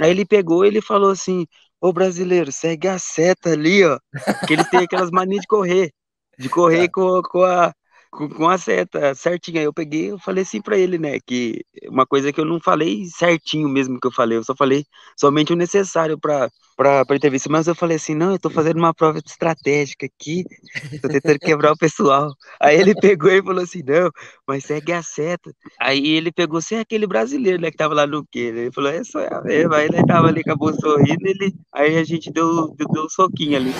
Aí ele pegou ele falou assim: Ô brasileiro, segue a seta ali, ó. Que eles têm aquelas manias de correr. De correr com, com a, com, com a seta certinha. Eu peguei, eu falei assim para ele, né, que uma coisa que eu não falei certinho mesmo que eu falei, eu só falei somente o necessário para para entrevista, mas eu falei assim, não, eu tô fazendo uma prova estratégica aqui, tô tentando quebrar o pessoal. Aí ele pegou e falou assim, não, mas segue a seta. Aí ele pegou, você é aquele brasileiro, né, que tava lá no quê? Ele falou, é só é mesmo. Aí ele tava ali, acabou sorrindo, ele, aí a gente deu, deu, deu um soquinho ali.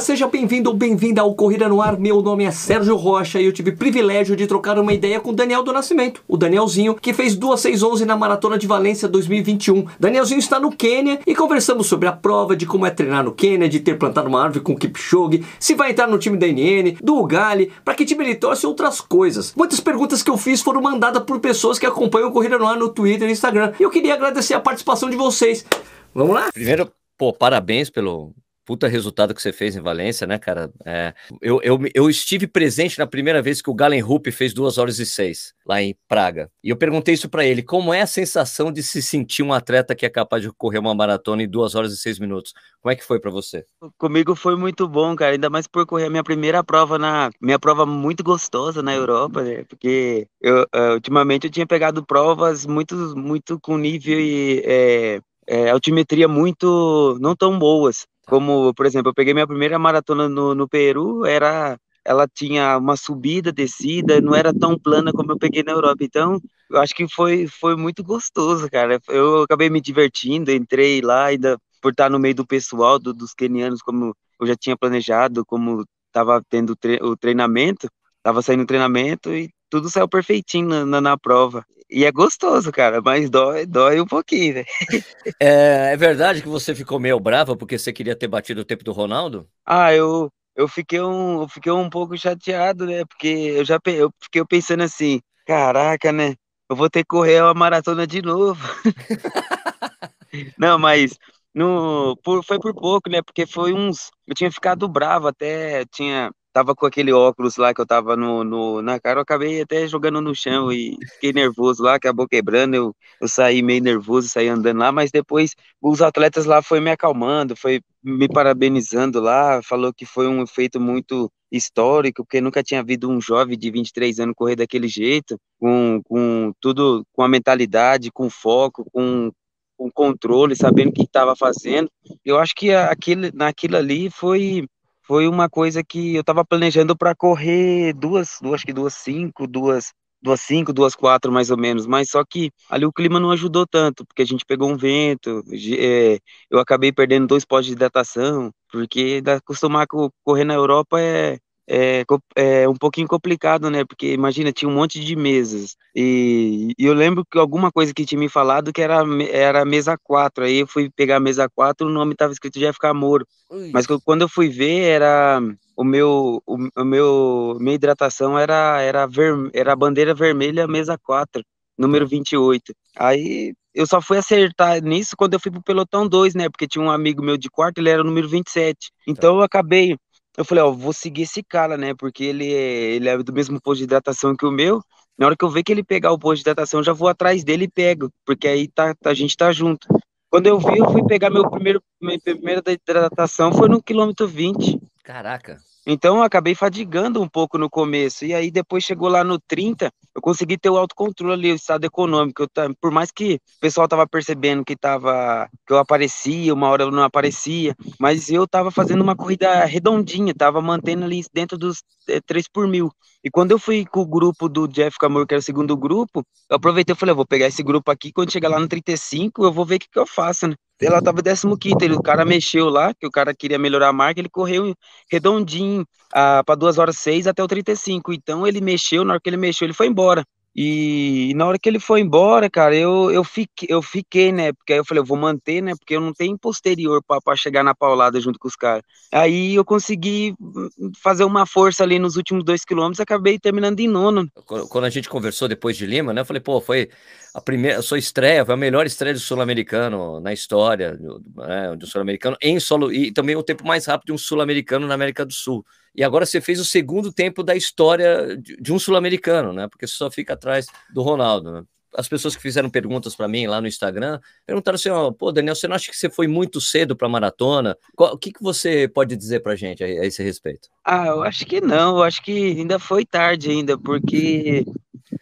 Seja bem-vindo ou bem-vinda ao Corrida no Ar. Meu nome é Sérgio Rocha e eu tive o privilégio de trocar uma ideia com o Daniel do Nascimento, o Danielzinho, que fez 2611 na Maratona de Valência 2021. Danielzinho está no Quênia e conversamos sobre a prova, de como é treinar no Quênia, de ter plantado uma árvore com o Kipchoge, se vai entrar no time da NN, do Ugali, para que time ele torce e outras coisas. Muitas perguntas que eu fiz foram mandadas por pessoas que acompanham o Corrida no Ar no Twitter e Instagram. E eu queria agradecer a participação de vocês. Vamos lá? Primeiro, pô, parabéns pelo puta resultado que você fez em Valência, né, cara? É, eu, eu, eu estive presente na primeira vez que o Galen Rupp fez 2 horas e 6 lá em Praga. E eu perguntei isso para ele: como é a sensação de se sentir um atleta que é capaz de correr uma maratona em 2 horas e 6 minutos? Como é que foi para você? Comigo foi muito bom, cara, ainda mais por correr a minha primeira prova na minha prova muito gostosa na Europa, né? Porque eu, uh, ultimamente eu tinha pegado provas muito, muito com nível e é, é, altimetria muito não tão boas. Como, por exemplo, eu peguei minha primeira maratona no, no Peru, era ela tinha uma subida, descida, não era tão plana como eu peguei na Europa. Então, eu acho que foi, foi muito gostoso, cara. Eu acabei me divertindo, entrei lá, ainda por estar no meio do pessoal, do, dos kenianos, como eu já tinha planejado, como estava tendo tre o treinamento, estava saindo o treinamento e tudo saiu perfeitinho na, na, na, prova. E é gostoso, cara, mas dói, dói um pouquinho, né? É, é verdade que você ficou meio brava porque você queria ter batido o tempo do Ronaldo? Ah, eu, eu fiquei um, eu fiquei um pouco chateado, né? Porque eu já eu fiquei pensando assim, caraca, né? Eu vou ter que correr uma maratona de novo. Não, mas no, por, foi por pouco, né? Porque foi uns. Eu tinha ficado bravo até, tinha tava com aquele óculos lá que eu tava no, no, na cara, eu acabei até jogando no chão e fiquei nervoso lá, acabou quebrando, eu, eu saí meio nervoso, saí andando lá, mas depois os atletas lá foi me acalmando, foi me parabenizando lá, falou que foi um feito muito histórico, porque nunca tinha havido um jovem de 23 anos correr daquele jeito, com, com tudo, com a mentalidade, com foco, com, com controle, sabendo o que estava fazendo. Eu acho que aquilo, naquilo ali foi foi uma coisa que eu estava planejando para correr duas, duas, acho que duas cinco, duas, duas cinco, duas quatro mais ou menos, mas só que ali o clima não ajudou tanto, porque a gente pegou um vento, é, eu acabei perdendo dois postos de hidratação, porque acostumar a correr na Europa é, é, é um pouquinho complicado, né? Porque imagina, tinha um monte de mesas. E, e, eu lembro que alguma coisa que tinha me falado que era, era mesa 4. Aí eu fui pegar a mesa 4, o nome estava escrito Jeff Camoro. Mas quando eu fui ver, era o meu, o, o meu minha hidratação era era, ver, era a bandeira vermelha mesa 4, número 28. Aí eu só fui acertar nisso quando eu fui pro pelotão 2, né? Porque tinha um amigo meu de quarto, ele era o número 27. Então eu acabei eu falei, ó, vou seguir esse cara, né? Porque ele é, ele é do mesmo posto de hidratação que o meu. Na hora que eu ver que ele pegar o posto de hidratação, eu já vou atrás dele e pego, porque aí tá, a gente tá junto. Quando eu vi, eu fui pegar meu primeiro, minha primeira hidratação, foi no quilômetro 20. Caraca. Então eu acabei fadigando um pouco no começo. E aí depois chegou lá no 30, eu consegui ter o autocontrole ali, o estado econômico. Eu, por mais que o pessoal tava percebendo que tava que eu aparecia, uma hora eu não aparecia, mas eu tava fazendo uma corrida redondinha, tava mantendo ali dentro dos é, 3 por mil. E quando eu fui com o grupo do Jeff Camor, que era o segundo grupo, eu aproveitei e falei, eu vou pegar esse grupo aqui, quando chegar lá no 35, eu vou ver o que, que eu faço, né? ela tava 15 ele, o cara mexeu lá, que o cara queria melhorar a marca, ele correu redondinho ah, para 2 horas 6 até o 35. Então ele mexeu, na hora que ele mexeu, ele foi embora. E, e na hora que ele foi embora, cara, eu, eu, fiquei, eu fiquei, né? Porque aí eu falei, eu vou manter, né? Porque eu não tenho posterior para chegar na paulada junto com os caras. Aí eu consegui hum, fazer uma força ali nos últimos dois quilômetros, acabei terminando em nono. Quando a gente conversou depois de Lima, né? Eu falei, pô, foi a primeira, a sua estreia, foi a melhor estreia do sul-americano na história né, do sul-americano em solo e também o tempo mais rápido de um sul-americano na América do Sul. E agora você fez o segundo tempo da história de um sul-americano, né? Porque você só fica atrás do Ronaldo, né? as pessoas que fizeram perguntas para mim lá no Instagram perguntaram assim: ó, pô, Daniel, você não acha que você foi muito cedo para a maratona? o que, que você pode dizer para gente a, esse respeito? Ah, eu acho que não, eu acho que ainda foi tarde ainda, porque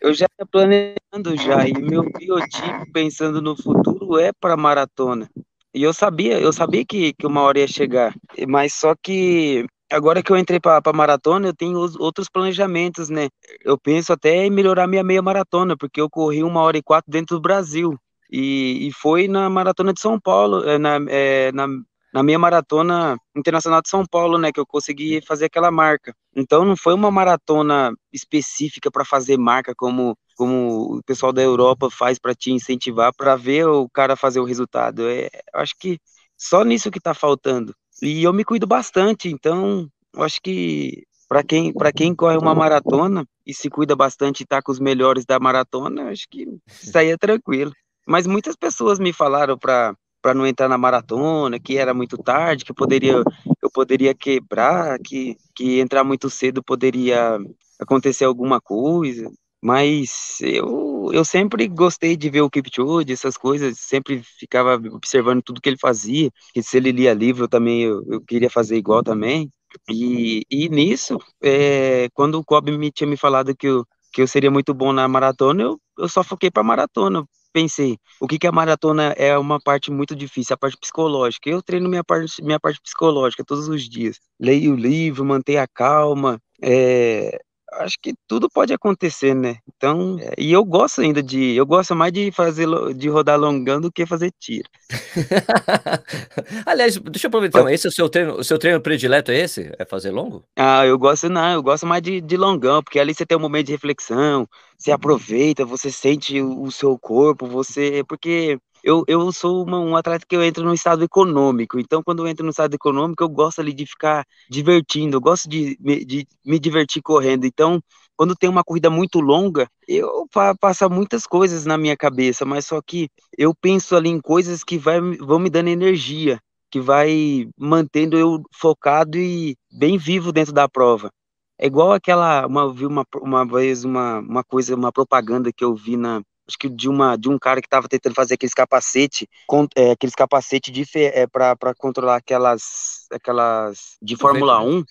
eu já ia planejando já, e meu biotipo pensando no futuro é para maratona. E eu sabia, eu sabia que, que uma hora ia chegar, mas só que agora que eu entrei para a maratona, eu tenho outros planejamentos, né? Eu penso até em melhorar minha meia maratona, porque eu corri uma hora e quatro dentro do Brasil. E, e foi na maratona de São Paulo, eh, na, é, na, na meia maratona internacional de São Paulo, né? Que eu consegui fazer aquela marca. Então não foi uma maratona específica para fazer marca como como o pessoal da Europa faz para te incentivar para ver o cara fazer o resultado. É, acho que só nisso que está faltando. E eu me cuido bastante, então eu acho que para quem, quem corre uma maratona e se cuida bastante e está com os melhores da maratona, acho que isso aí é tranquilo. Mas muitas pessoas me falaram para para não entrar na maratona, que era muito tarde, que poderia eu poderia quebrar, que que entrar muito cedo poderia acontecer alguma coisa. Mas eu, eu sempre gostei de ver o Kipchoge, essas coisas, sempre ficava observando tudo que ele fazia, que se ele lia livro também eu, eu queria fazer igual também. E, e nisso, é, quando o Kobe me tinha me falado que eu, que eu seria muito bom na maratona, eu, eu só foquei para maratona. Pensei, o que, que a maratona é uma parte muito difícil, a parte psicológica. Eu treino minha parte, minha parte psicológica todos os dias. Leio o livro, mantenho a calma, é, acho que tudo pode acontecer, né? Então, é, e eu gosto ainda de, eu gosto mais de fazer, de rodar longão do que fazer tiro. Aliás, deixa eu aproveitar, esse é o seu treino, o seu treino predileto é esse? É fazer longo? Ah, eu gosto não, eu gosto mais de, de longão, porque ali você tem um momento de reflexão, você aproveita, você sente o, o seu corpo, você, porque eu, eu sou uma, um atleta que eu entro no estado econômico, então quando eu entro no estado econômico, eu gosto ali de ficar divertindo, eu gosto de, de me divertir correndo. Então, quando tem uma corrida muito longa, eu passa muitas coisas na minha cabeça, mas só que eu penso ali em coisas que vai, vão me dando energia, que vai mantendo eu focado e bem vivo dentro da prova. É igual aquela, uma, vi uma, uma vez uma, uma coisa, uma propaganda que eu vi na, acho que de uma de um cara que estava tentando fazer aqueles capacete, com, é, aqueles capacete de é, para controlar aquelas aquelas de Fórmula 1.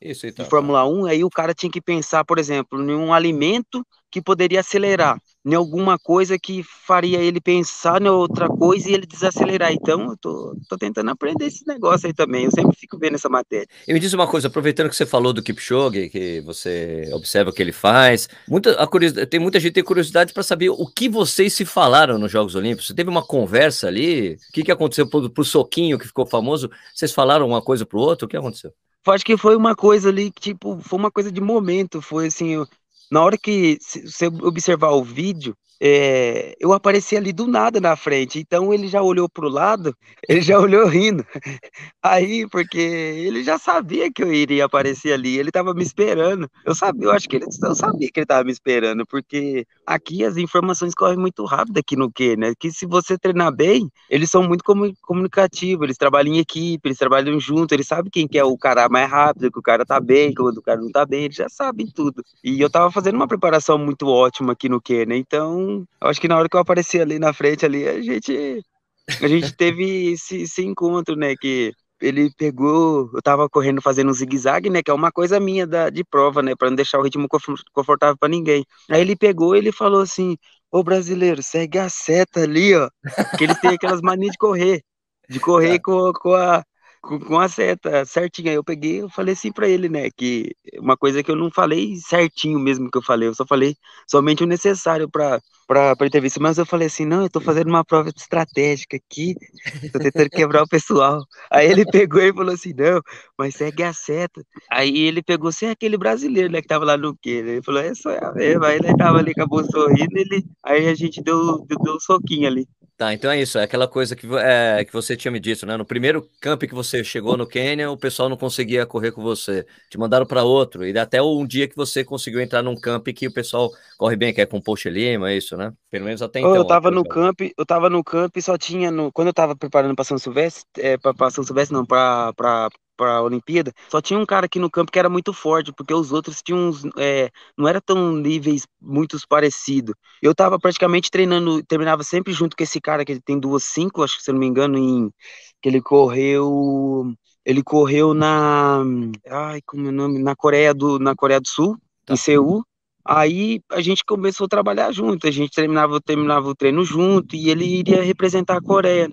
Isso, então, de Fórmula 1, aí o cara tinha que pensar, por exemplo, em um alimento que poderia acelerar em alguma coisa que faria ele pensar em outra coisa e ele desacelerar. Então, eu tô, tô tentando aprender esse negócio aí também. Eu sempre fico vendo essa matéria. E me diz uma coisa, aproveitando que você falou do Kipchoge, que você observa o que ele faz, muita, a curiosidade, tem muita gente que tem curiosidade para saber o que vocês se falaram nos Jogos Olímpicos. Você teve uma conversa ali? O que, que aconteceu pro, pro Soquinho, que ficou famoso? Vocês falaram uma coisa pro outro? O que aconteceu? Acho que foi uma coisa ali, tipo, foi uma coisa de momento. Foi assim, eu, na hora que você observar o vídeo, é, eu apareci ali do nada na frente, então ele já olhou pro lado, ele já olhou rindo. Aí, porque ele já sabia que eu iria aparecer ali, ele tava me esperando. Eu sabia, eu acho que ele eu sabia que ele tava me esperando, porque aqui as informações correm muito rápido aqui no que, né? Que se você treinar bem, eles são muito comunicativos, eles trabalham em equipe, eles trabalham junto, eles sabem quem que é o cara mais rápido, que o cara tá bem, que o cara não tá bem, eles já sabem tudo. E eu tava fazendo uma preparação muito ótima aqui no que, né? Então então, eu acho que na hora que eu apareci ali na frente, ali, a gente, a gente teve esse, esse encontro, né? Que ele pegou, eu tava correndo fazendo um zigue-zague, né, que é uma coisa minha da, de prova, né, para não deixar o ritmo confortável para ninguém. Aí ele pegou, ele falou assim: "Ô brasileiro, segue a seta ali, ó". Que eles têm aquelas manias de correr, de correr com, com a com, com a seta certinha. Eu peguei, eu falei assim para ele, né, que uma coisa que eu não falei certinho mesmo que eu falei, eu só falei somente o necessário para para entrevista, mas eu falei assim, não, eu tô fazendo uma prova estratégica aqui, tô tentando quebrar o pessoal. Aí ele pegou e falou assim, não, mas segue a seta. Aí ele pegou, você é aquele brasileiro, né, que tava lá no quê? Ele falou, é só eu mesmo. Aí ele tava ali, acabou sorrindo, ele, aí a gente deu, deu, deu um soquinho ali. Tá, então é isso, é aquela coisa que, é, que você tinha me dito, né? No primeiro camp que você chegou no Quênia, o pessoal não conseguia correr com você. Te mandaram para outro, e até um dia que você conseguiu entrar num camp que o pessoal corre bem, que é com Poxa Lima, é isso, né? Pelo menos até então. Eu tava no camp, eu tava no camp e só tinha no. Quando eu tava preparando para São Silvestre, é, para São Silvestre, não, para para a Olimpíada, só tinha um cara aqui no campo que era muito forte, porque os outros tinham uns, é, não era tão níveis muito parecidos. Eu tava praticamente treinando, terminava sempre junto com esse cara que ele tem duas cinco, acho que se eu não me engano, em que ele correu, ele correu na, ai, como é o nome, na Coreia do, na Coreia do Sul, tá. em Seul. Aí a gente começou a trabalhar junto, a gente terminava, terminava o treino junto e ele iria representar a Coreia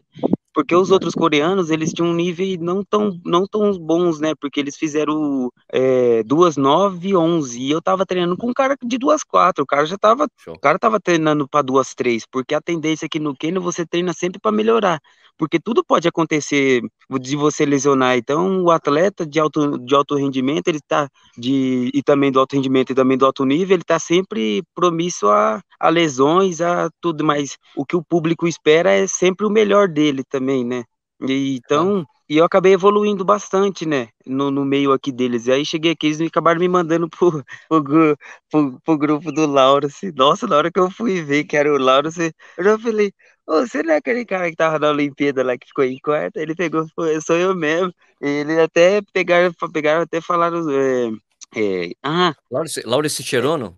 porque os outros coreanos eles tinham um nível não tão não tão bons, né? Porque eles fizeram é, duas nove, onze e eu tava treinando com um cara de duas quatro. O cara já tava, Show. o cara tava treinando para duas três, porque a tendência aqui no Kenya você treina sempre para melhorar, porque tudo pode acontecer de você lesionar. Então o atleta de alto de alto rendimento ele tá de e também do alto rendimento e também do alto nível ele tá sempre promício a, a lesões, a tudo. Mas o que o público espera é sempre o melhor dele também né? E, então, e eu acabei evoluindo bastante, né, no, no meio aqui deles. E aí cheguei aqui, eles me acabaram me mandando pro, pro, pro, pro grupo do Laurence. Nossa, na hora que eu fui ver que era o Laurence, eu já falei, oh, você não é aquele cara que tava na Olimpíada lá que ficou em quarto? Ele pegou, sou eu mesmo. E eles até pegaram, pegaram até falaram, é, é, ah... Laurence, Laurence Cherono?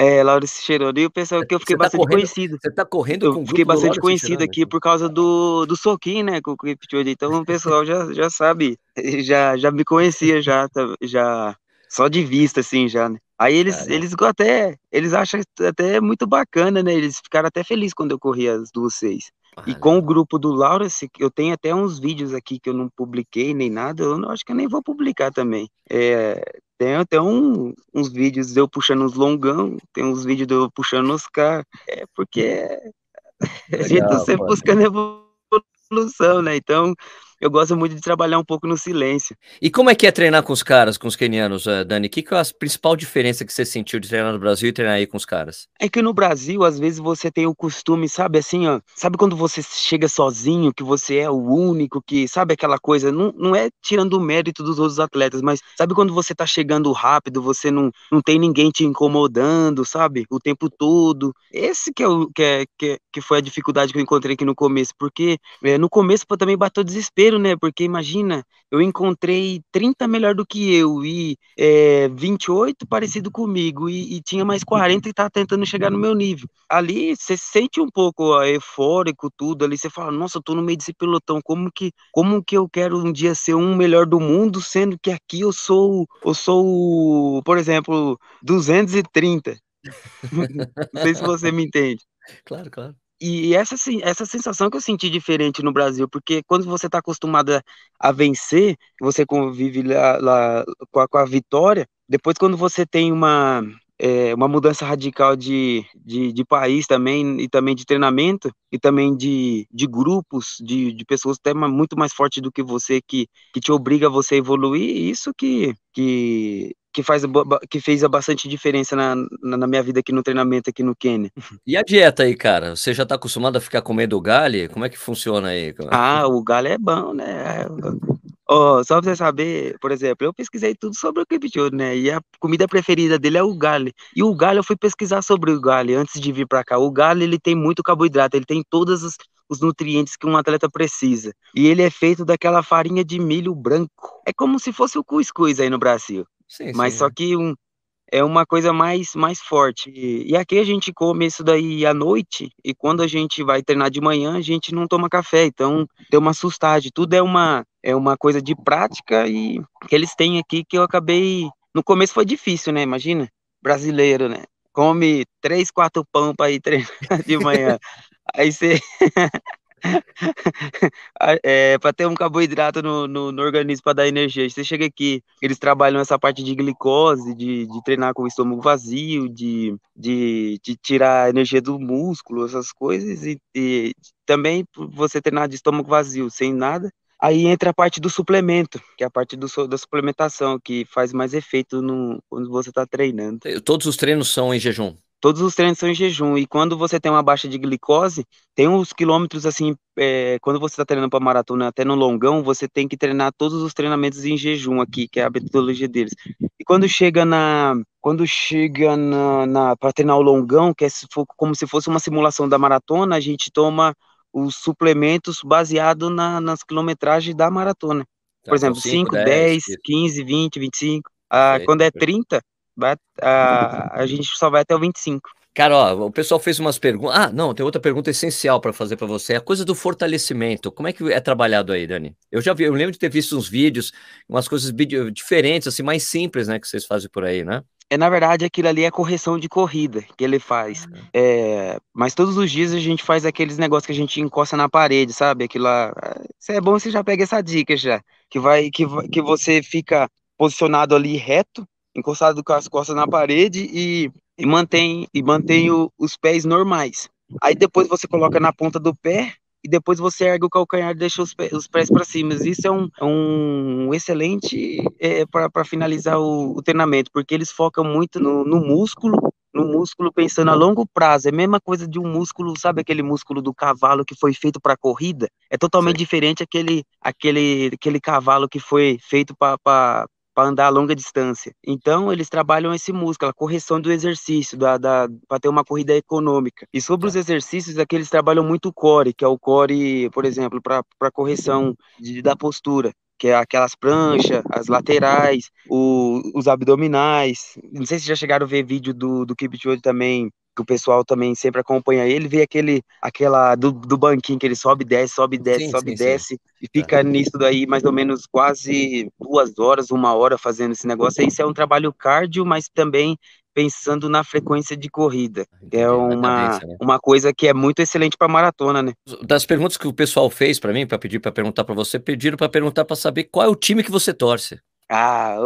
É, Cheironi, e o pessoal que eu fiquei tá bastante correndo, conhecido. Você tá correndo eu com fiquei bastante conhecido aqui por causa do, do soquinho, né, com o Kipchoge, então o pessoal já, já sabe, já, já me conhecia já, tá, já, só de vista, assim, já, né. Aí eles, eles até, eles acham até muito bacana, né, eles ficaram até felizes quando eu corri as duas seis. E com o grupo do Laurence, eu tenho até uns vídeos aqui que eu não publiquei nem nada, eu não, acho que eu nem vou publicar também. É, tem até um, uns vídeos de eu puxando os longão, tem uns vídeos de eu puxando os caras, é porque Legal, a gente tá sempre pode. buscando evolução, né? Então, eu gosto muito de trabalhar um pouco no silêncio. E como é que é treinar com os caras, com os kenianos, eh, Dani? O que, que é a principal diferença que você sentiu de treinar no Brasil e treinar aí com os caras? É que no Brasil, às vezes, você tem o costume, sabe, assim, ó, sabe quando você chega sozinho, que você é o único, que, sabe aquela coisa, não, não é tirando o mérito dos outros atletas, mas sabe quando você tá chegando rápido, você não, não tem ninguém te incomodando, sabe, o tempo todo. Esse que é o que, é, que, é, que foi a dificuldade que eu encontrei aqui no começo, porque é, no começo também bateu desespero desespero, né? Porque imagina, eu encontrei 30 melhor do que eu e é, 28 parecido comigo e, e, tinha mais 40 e tá tentando chegar no meu nível. Ali você sente um pouco ó, eufórico tudo, ali você fala, nossa, eu tô no meio desse pelotão, como que, como que eu quero um dia ser um melhor do mundo, sendo que aqui eu sou, eu sou, por exemplo, 230. Não sei se você me entende. Claro, claro. E essa, essa sensação que eu senti diferente no Brasil, porque quando você está acostumado a, a, vencer, você convive lá, lá com, a, com, a, vitória, depois quando você tem uma, é, uma mudança radical de, de, de, país também, e também de treinamento, e também de, de grupos, de, de pessoas até muito mais fortes do que você, que, que te obriga a você evoluir, isso que, que que faz que fez bastante diferença na, na, minha vida aqui no treinamento aqui no Quênia. E a dieta aí, cara? Você já tá acostumado a ficar comendo galho? Como é que funciona aí? Ah, o galho é bom, né? Oh, só pra você saber, por exemplo, eu pesquisei tudo sobre o Kipchoge, né? E a comida preferida dele é o galho. E o galho, eu fui pesquisar sobre o galho antes de vir para cá. O galho, ele tem muito carboidrato, ele tem todos os, os nutrientes que um atleta precisa. E ele é feito daquela farinha de milho branco. É como se fosse o cuscuz aí no Brasil. Sim, mas sim. só que um, é uma coisa mais, mais forte. E, e, aqui a gente come isso daí à noite, e quando a gente vai treinar de manhã, a gente não toma café, então tem uma sustagem. Tudo é uma, é uma coisa de prática e que eles têm aqui que eu acabei. No começo foi difícil, né? Imagina, brasileiro, né? Come três, quatro pão para ir treinar de manhã. Aí você. é, para ter um carboidrato no, no, no organismo para dar energia. Você chega aqui, eles trabalham essa parte de glicose, de, de treinar com o estômago vazio, de, de, de tirar a energia do músculo, essas coisas, e, e também você treinar de estômago vazio, sem nada. Aí entra a parte do suplemento, que é a parte do, da suplementação, que faz mais efeito no, quando você está treinando. Todos os treinos são em jejum? Todos os treinos são em jejum. E quando você tem uma baixa de glicose, tem uns quilômetros assim, é, quando você está treinando para maratona, até no longão, você tem que treinar todos os treinamentos em jejum aqui, que é a metodologia deles. E quando chega na. Quando chega na, na para treinar o longão, que é como se fosse uma simulação da maratona, a gente toma os suplementos baseado na, nas quilometragens da maratona. Por exemplo, 5, 10, 15, 20, 25. Ah, quando é 30, vai, a, a gente só vai até o 25. Cara, ó, o pessoal fez umas perguntas. Ah, não, tem outra pergunta essencial para fazer para você. A coisa do fortalecimento. Como é que é trabalhado aí, Dani? Eu já vi, eu lembro de ter visto uns vídeos, umas coisas diferentes, assim, mais simples, né, que vocês fazem por aí, né? É, na verdade, aquilo ali é correção de corrida que ele faz. Uhum. É, mas todos os dias a gente faz aqueles negócios que a gente encosta na parede, sabe? Aquilo lá. Se é bom, você já pega essa dica já. Que vai, que, que você fica posicionado ali reto, encostado com as costas na parede e, e mantém, e mantém o, os pés normais. Aí depois você coloca na ponta do pé e depois você ergue o calcanhar e deixa os, pés, os pés para cima. Isso é um, é um excelente é, para finalizar o, o, treinamento, porque eles focam muito no, no, músculo, no músculo pensando a longo prazo. É a mesma coisa de um músculo, sabe aquele músculo do cavalo que foi feito para corrida? É totalmente Sim. diferente aquele, aquele, aquele cavalo que foi feito para para andar a longa distância. Então, eles trabalham esse músculo, a correção do exercício, da, da para ter uma corrida econômica. E sobre os tá. exercícios, aqui eles trabalham muito o core, que é o core, por exemplo, para correção de, da postura que é aquelas pranchas, as laterais, o, os abdominais. Não sei se já chegaram a ver vídeo do, do Kipchoge também que o pessoal também sempre acompanha ele, vê aquele, aquela do, do banquinho que ele sobe, desce, sobe, desce, sim, sobe, sim, desce, sim. e fica é. nisso daí mais ou menos quase duas horas, uma hora fazendo esse negócio. Isso é um trabalho cardio, mas também pensando na frequência de corrida. É uma, né? uma coisa que é muito excelente para maratona, né? Das perguntas que o pessoal fez para mim, para pedir para perguntar para você, pediram para perguntar para saber qual é o time que você torce. Ah,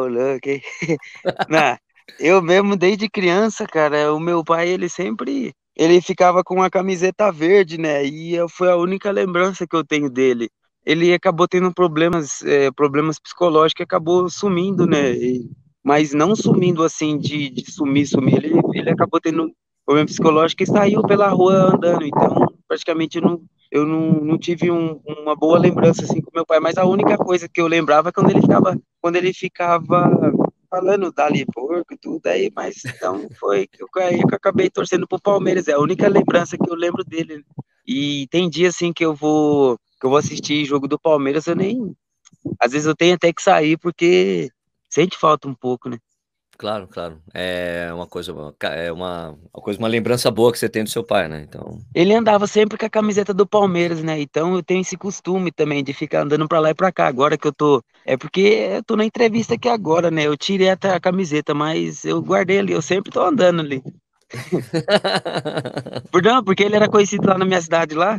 hein? Não, eu mesmo, desde criança, cara, o meu pai, ele sempre. Ele ficava com uma camiseta verde, né? E foi a única lembrança que eu tenho dele. Ele acabou tendo problemas, é, problemas psicológicos e acabou sumindo, né? E, mas não sumindo assim de, de sumir, sumir. Ele, ele acabou tendo problema psicológico e saiu pela rua andando. Então, praticamente não, eu não, não tive um, uma boa lembrança assim com meu pai. Mas a única coisa que eu lembrava é quando ele ficava, quando ele ficava falando dali porco e tudo aí, mas então foi que eu, que eu acabei torcendo pro Palmeiras, é a única lembrança que eu lembro dele. E tem dia assim que eu vou que eu vou assistir jogo do Palmeiras, eu nem às vezes eu tenho até que sair porque sente falta um pouco, né? Claro, claro. É uma coisa, é uma, uma coisa, uma lembrança boa que você tem do seu pai, né? Então. Ele andava sempre com a camiseta do Palmeiras, né? Então eu tenho esse costume também de ficar andando para lá e para cá. Agora que eu tô, é porque eu tô na entrevista aqui agora, né? Eu tirei até a camiseta, mas eu guardei ali. Eu sempre tô andando ali. Por não, porque ele era conhecido lá na minha cidade lá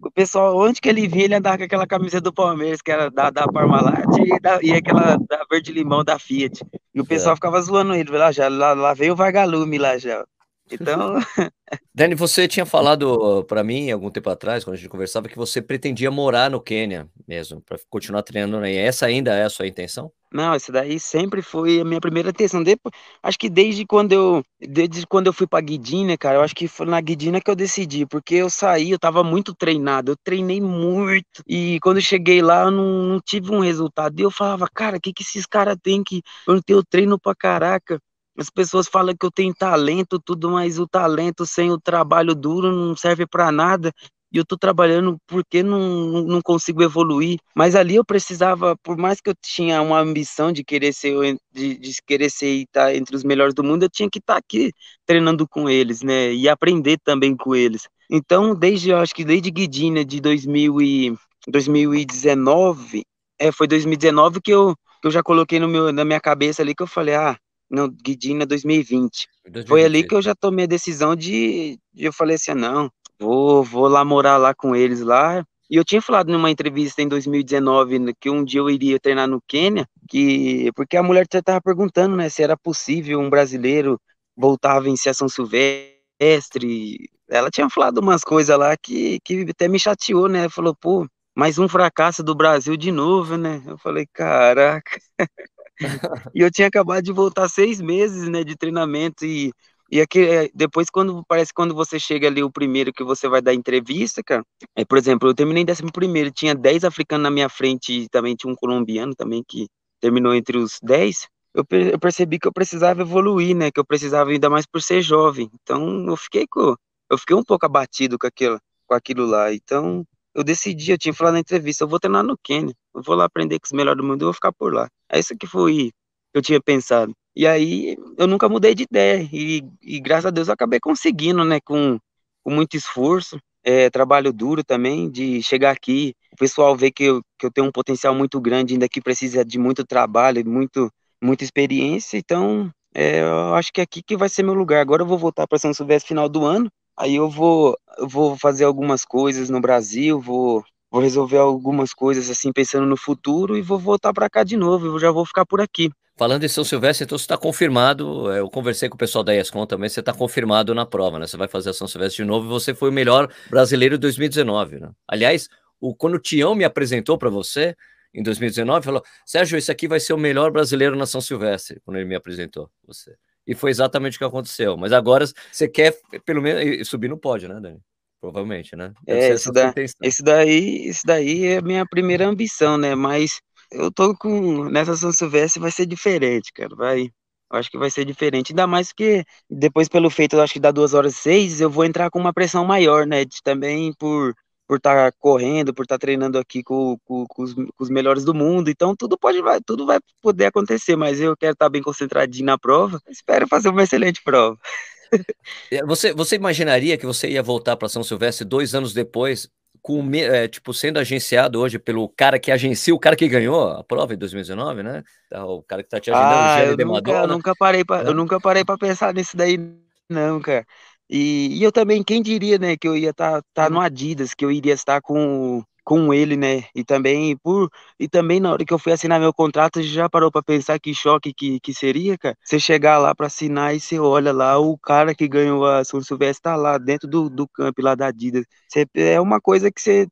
o pessoal, onde que ele vinha, ele andava com aquela camisa do Palmeiras, que era da, da Parmalat e, da, e aquela da verde limão da Fiat. E o pessoal é. ficava zoando ele, lá já, lá, lá veio o Vargalume lá já. Então. Dani, você tinha falado para mim algum tempo atrás, quando a gente conversava, que você pretendia morar no Quênia mesmo, para continuar treinando aí. Essa ainda é a sua intenção? Não, essa daí sempre foi a minha primeira intenção. Depois, acho que desde quando eu, desde quando eu fui para Guidina, cara, eu acho que foi na Guidina que eu decidi, porque eu saí, eu tava muito treinado, eu treinei muito e quando eu cheguei lá eu não, não tive um resultado. E eu falava, cara, o que que esses caras têm que eu não tenho treino pra caraca? As pessoas falam que eu tenho talento, tudo, mas o talento sem o trabalho duro não serve para nada. E eu tô trabalhando porque não, não consigo evoluir. Mas ali eu precisava, por mais que eu tinha uma ambição de querer ser, de, de querer ser e estar tá entre os melhores do mundo, eu tinha que estar tá aqui treinando com eles, né? E aprender também com eles. Então, desde, eu acho que desde Guidina de 2000 e, 2019, é, foi 2019 que eu, que eu já coloquei no meu, na minha cabeça ali que eu falei, ah, no Guidina 2020. 2020. Foi ali que eu já tomei a decisão de, de eu falei assim, ah, não, vou, vou lá morar lá com eles lá. E eu tinha falado numa entrevista em 2019 que um dia eu iria treinar no Quênia, que porque a mulher estava perguntando, né, se era possível um brasileiro voltar a vencer a São Silvestre. Ela tinha falado umas coisas lá que, que até me chateou, né? Falou, pô, mais um fracasso do Brasil de novo, né? Eu falei, caraca. e eu tinha acabado de voltar seis meses, né, de treinamento e e aqui, é, depois, quando parece quando você chega ali, o primeiro que você vai dar entrevista, cara, é, por exemplo, eu terminei décimo primeiro, tinha dez africanos na minha frente e também tinha um colombiano também que terminou entre os dez. Eu, eu percebi que eu precisava evoluir, né? Que eu precisava ainda mais por ser jovem. Então, eu fiquei com, eu fiquei um pouco abatido com aquilo, com aquilo lá. Então, eu decidi, eu tinha falado na entrevista, eu vou treinar no Quênia, eu vou lá aprender com os melhores do mundo, eu vou ficar por lá. É isso que foi que eu tinha pensado. E aí eu nunca mudei de ideia e, e graças a Deus eu acabei conseguindo, né, com, com muito esforço, é, trabalho duro também, de chegar aqui, o pessoal vê que eu, que eu tenho um potencial muito grande, ainda que precisa de muito trabalho, muito, muita experiência, então é, eu acho que é aqui que vai ser meu lugar. Agora eu vou voltar para São Silvestre final do ano, aí eu vou, eu vou fazer algumas coisas no Brasil, vou, vou resolver algumas coisas assim, pensando no futuro, e vou voltar para cá de novo, eu já vou ficar por aqui. Falando em São Silvestre, então você está confirmado. É, eu conversei com o pessoal da ESCOM também, você está confirmado na prova, né? Você vai fazer a São Silvestre de novo e você foi o melhor brasileiro de 2019, né? Aliás, o, quando o Tião me apresentou para você, em 2019, falou: Sérgio, esse aqui vai ser o melhor brasileiro na São Silvestre, quando ele me apresentou. Você. E foi exatamente o que aconteceu. Mas agora você quer, pelo menos, subir no pódio, né, Dani? Provavelmente, né? Deve é, esse, da, esse, daí, esse daí é a minha primeira ambição, né? Mas eu tô com. Nessa São Silvestre vai ser diferente, cara. Vai. Eu acho que vai ser diferente. Ainda mais que depois, pelo feito, eu acho que dá duas horas e seis, eu vou entrar com uma pressão maior, né? De, também por por estar tá correndo, por estar tá treinando aqui com, com, com, os, com, os, melhores do mundo. Então tudo pode vai, tudo vai poder acontecer, mas eu quero estar tá bem concentradinho na prova. Espero fazer uma excelente prova. É, você, você imaginaria que você ia voltar para São Silvestre dois anos depois com, é, tipo, sendo agenciado hoje pelo cara que agencia o cara que ganhou a prova em 2019, né? Tá, o cara que tá te ajudando, ah, o eu nunca, eu nunca parei pra, é. eu nunca parei para pensar nisso daí, não, cara. E, e, eu também, quem diria, né, que eu ia estar tá, tá no Adidas, que eu iria estar com com ele, né? E também por e também na hora que eu fui assinar meu contrato, já parou para pensar que choque que, que seria, cara? Você chegar lá para assinar e você olha lá o cara que ganhou a São Silvestre tá lá dentro do, do campo lá da Adidas. Você, é uma coisa que você,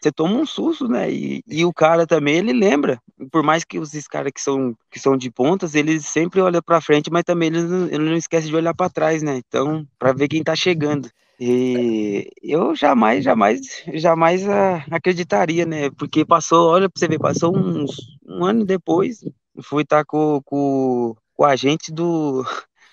você toma um susto, né? E, e o cara também, ele lembra. Por mais que os caras que são, que são de pontas, eles sempre olham para frente, mas também eles não, eles não esquecem de olhar para trás, né? Então, para ver quem tá chegando. E eu jamais, jamais, jamais acreditaria, né? Porque passou, olha para você ver, passou uns um ano depois, fui estar tá com, com, com a gente do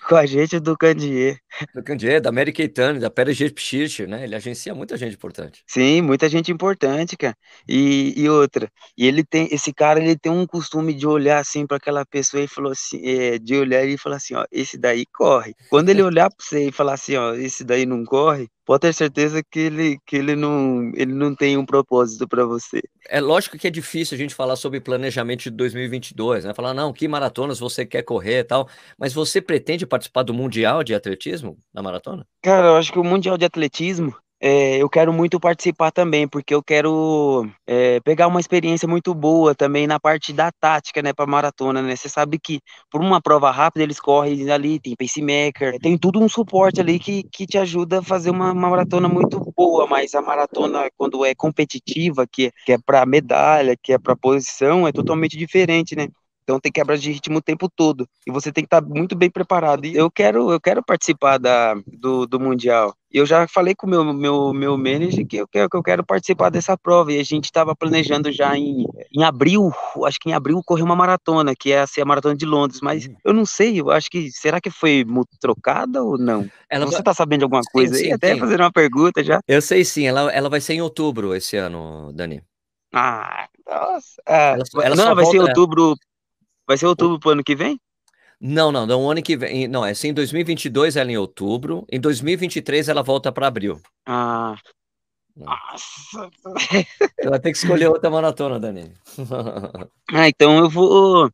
com a gente do Candier. Do Candier, da Mary Keitane, da Pérez Pschircher, né? Ele agencia muita gente importante. Sim, muita gente importante, cara. E, e outra, e ele tem, esse cara, ele tem um costume de olhar assim para aquela pessoa e falou assim, é, de olhar e falar assim, ó, esse daí corre. Quando ele olhar para você e falar assim, ó, esse daí não corre, pode ter certeza que ele, que ele, não, ele não tem um propósito para você. É lógico que é difícil a gente falar sobre planejamento de 2022, né? Falar, não, que maratonas você quer correr e tal, mas você pretende participar do Mundial de Atletismo na maratona? Cara, eu acho que o Mundial de Atletismo é, eu quero muito participar também, porque eu quero é, pegar uma experiência muito boa também na parte da tática, né, para maratona, né? Você sabe que por uma prova rápida eles correm ali, tem pacemaker, tem tudo um suporte ali que, que te ajuda a fazer uma, uma maratona muito boa, mas a maratona, quando é competitiva, que, que é para medalha, que é para posição, é totalmente diferente, né? Então tem quebra de ritmo o tempo todo. E você tem que estar tá muito bem preparado. E eu quero, eu quero participar da, do, do Mundial. Eu já falei com o meu, meu, meu manager que eu, quero, que eu quero participar dessa prova. E a gente estava planejando já em, em abril, acho que em abril correr uma maratona, que é a, a maratona de Londres. Mas eu não sei, eu acho que. Será que foi trocada ou não? Ela você está sabendo de alguma coisa sim, sim, aí? Até fazer uma pergunta já. Eu sei sim, ela, ela vai ser em outubro esse ano, Dani. Ah, nossa. Ah, ela, ela não, vai volta... ser em outubro Vai ser outubro pro ano que vem? Não, não, não, o ano que vem. Não, é assim, em 2022 ela é em outubro, em 2023 ela volta para abril. Ah. Nossa. Vai ter que escolher outra maratona, Dani. ah, então eu vou.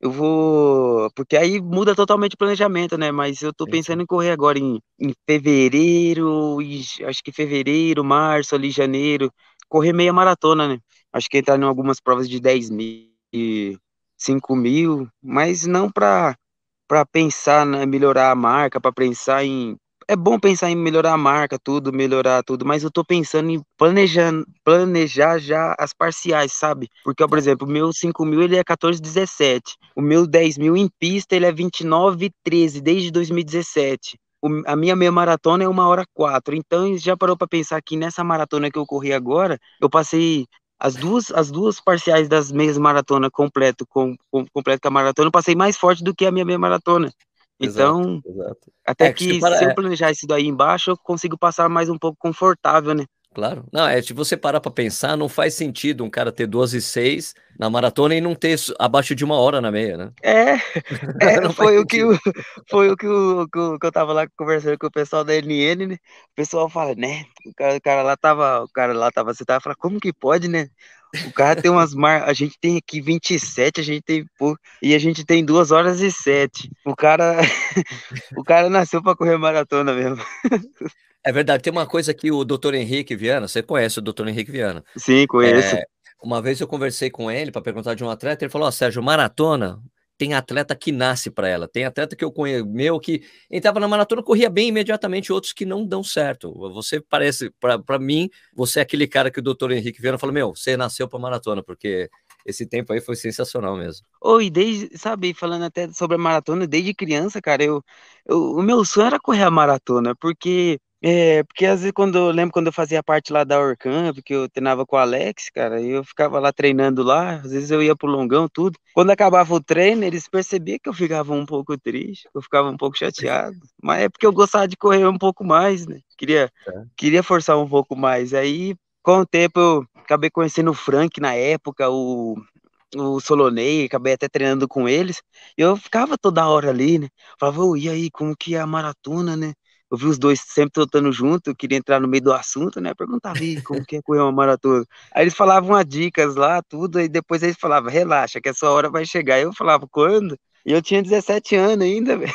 Eu vou. Porque aí muda totalmente o planejamento, né? Mas eu tô pensando em correr agora em, em fevereiro, acho que fevereiro, março, ali, janeiro. Correr meia maratona, né? Acho que entrar em algumas provas de 10 mil. 5 mil, mas não para pensar, né, melhorar a marca, para pensar em. É bom pensar em melhorar a marca, tudo, melhorar tudo, mas eu tô pensando em planejar, planejar já as parciais, sabe? Porque, por exemplo, o meu 5 mil ele é 14,17, o meu 10 mil em pista ele é 29,13 desde 2017. O, a minha meia maratona é uma hora quatro, então já parou para pensar que nessa maratona que eu corri agora, eu passei as duas, as duas parciais das meias maratona completo com, com completo com a maratona, eu passei mais forte do que a minha meia maratona. Então, exato, exato. até é, que, que para, se eu é planejar isso daí embaixo, eu consigo passar mais um pouco confortável, né? Claro. Não, é, se você parar para pensar, não faz sentido um cara ter 12 e 6 na maratona e não ter abaixo de uma hora na meia, né? É, é foi, o que, foi o que, o, que eu tava lá conversando com o pessoal da NN, né? O pessoal fala, né? O cara, o cara lá tava, o cara lá tava, você tava falando, como que pode, né? O cara tem umas mar... A gente tem aqui 27, a gente tem pouco. E a gente tem 2 horas e 7. O cara. o cara nasceu para correr maratona mesmo. É verdade, tem uma coisa que o doutor Henrique Viana, você conhece o doutor Henrique Viana? Sim, conheço. É, uma vez eu conversei com ele para perguntar de um atleta, ele falou: oh, Sérgio, maratona tem atleta que nasce para ela, tem atleta que eu conheço, meu, que entrava na maratona, corria bem imediatamente, outros que não dão certo. Você parece, para mim, você é aquele cara que o doutor Henrique Viana falou: meu, você nasceu para maratona, porque esse tempo aí foi sensacional mesmo. Oi, desde, sabe, falando até sobre a maratona, desde criança, cara, eu, eu o meu sonho era correr a maratona, porque é, porque às vezes quando eu lembro quando eu fazia parte lá da Orcamp, que eu treinava com o Alex, cara, eu ficava lá treinando lá, às vezes eu ia pro longão, tudo. Quando acabava o treino, eles percebiam que eu ficava um pouco triste, eu ficava um pouco chateado, mas é porque eu gostava de correr um pouco mais, né? Queria, é. queria forçar um pouco mais. Aí, com o tempo, eu acabei conhecendo o Frank na época, o, o Solonei, acabei até treinando com eles, e eu ficava toda hora ali, né? Falava, oh, e aí, como que é a maratona, né? Eu vi os dois sempre trotando junto, eu queria entrar no meio do assunto, né? Perguntava, como que é correr uma maratona? Aí eles falavam as dicas lá, tudo, e depois eles falavam, relaxa, que a sua hora vai chegar. Eu falava, quando? E eu tinha 17 anos ainda, velho.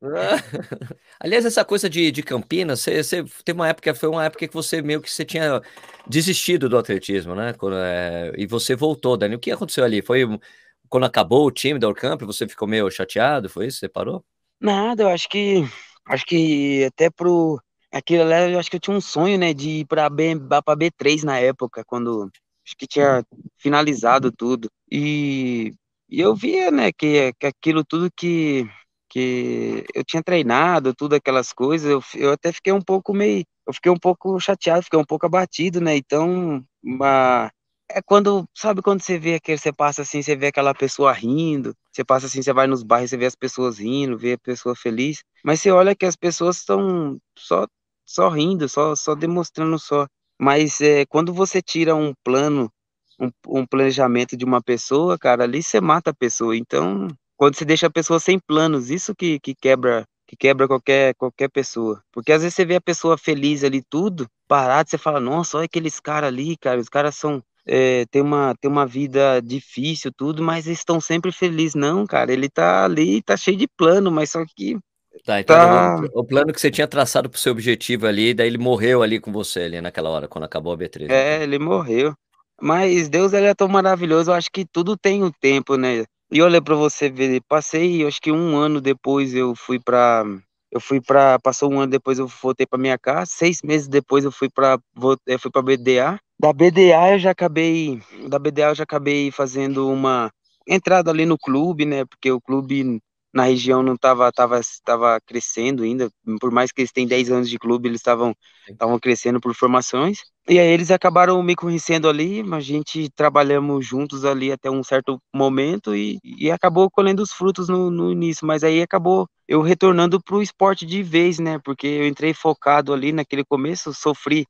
Aliás, essa coisa de, de Campinas, você, você teve uma época, foi uma época que você meio que você tinha desistido do atletismo, né? Quando, é, e você voltou, Dani. O que aconteceu ali? Foi quando acabou o time da Orcamp, você ficou meio chateado? Foi isso? Você parou? Nada, eu acho que acho que até pro. Aquilo lá, eu acho que eu tinha um sonho, né, de ir pra, B, pra B3 na época, quando acho que tinha finalizado tudo. E, e eu via, né, que, que aquilo tudo que, que eu tinha treinado, tudo aquelas coisas, eu, eu até fiquei um pouco meio. Eu fiquei um pouco chateado, fiquei um pouco abatido, né? Então, uma, é quando, sabe quando você vê que você passa assim, você vê aquela pessoa rindo, você passa assim, você vai nos bairros, você vê as pessoas rindo, vê a pessoa feliz, mas você olha que as pessoas estão só só rindo, só só demonstrando só. Mas é, quando você tira um plano, um, um planejamento de uma pessoa, cara, ali você mata a pessoa. Então, quando você deixa a pessoa sem planos, isso que, que quebra que quebra qualquer, qualquer pessoa. Porque às vezes você vê a pessoa feliz ali, tudo, parado, você fala, nossa, olha aqueles caras ali, cara, os caras são é, tem, uma, tem uma vida difícil, tudo, mas estão sempre felizes. Não, cara, ele tá ali, tá cheio de plano, mas só que. Tá, então tá... O, plano que você tinha traçado pro seu objetivo ali, daí ele morreu ali com você ali naquela hora, quando acabou a B3. É, então. ele morreu. Mas Deus ele é tão maravilhoso, eu acho que tudo tem um tempo, né? E olha para você ver, passei, acho que um ano depois eu fui para eu fui para passou um ano depois eu voltei para minha casa, seis meses depois eu fui para eu fui para BDA da BDA eu já acabei, da BDA eu já acabei fazendo uma entrada ali no clube, né? Porque o clube na região não estava tava, tava crescendo ainda, por mais que eles tenham 10 anos de clube, eles estavam estavam crescendo por formações. E aí eles acabaram me conhecendo ali, a gente trabalhamos juntos ali até um certo momento e, e acabou colhendo os frutos no, no início, mas aí acabou eu retornando para o esporte de vez, né? Porque eu entrei focado ali naquele começo, sofri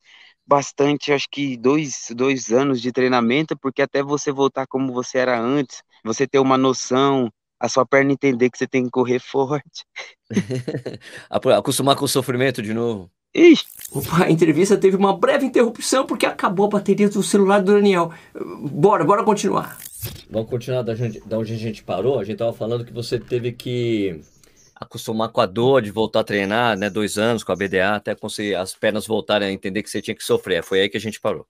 bastante, acho que dois, dois anos de treinamento, porque até você voltar como você era antes, você ter uma noção, a sua perna entender que você tem que correr forte. Acostumar com o sofrimento de novo. Ixi. Opa, a entrevista teve uma breve interrupção porque acabou a bateria do celular do Daniel. Bora, bora continuar. Vamos continuar da, gente, da onde a gente parou. A gente tava falando que você teve que acostumar com a dor de voltar a treinar, né? Dois anos com a BDA, até conseguir as pernas voltarem a entender que você tinha que sofrer. Foi aí que a gente parou.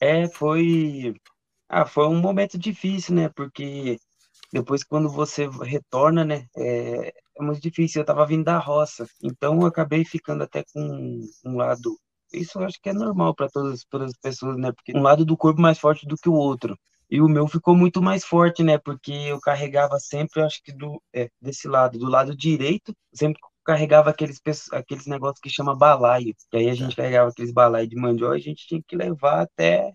É, foi. Ah, foi um momento difícil, né? Porque depois quando você retorna, né? É, é muito difícil. Eu tava vindo da roça, então eu acabei ficando até com um lado. Isso eu acho que é normal para todas, todas as pessoas, né? Porque um lado do corpo mais forte do que o outro. E o meu ficou muito mais forte, né? Porque eu carregava sempre, acho que do, é, desse lado, do lado direito, sempre carregava aqueles, aqueles negócios que chama balaio. E aí a gente carregava aqueles balaios de mandioca e a gente tinha que levar até